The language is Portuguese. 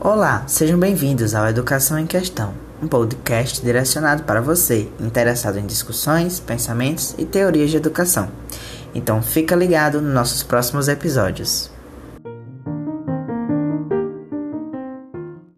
Olá, sejam bem-vindos ao Educação em Questão, um podcast direcionado para você, interessado em discussões, pensamentos e teorias de educação. Então fica ligado nos nossos próximos episódios.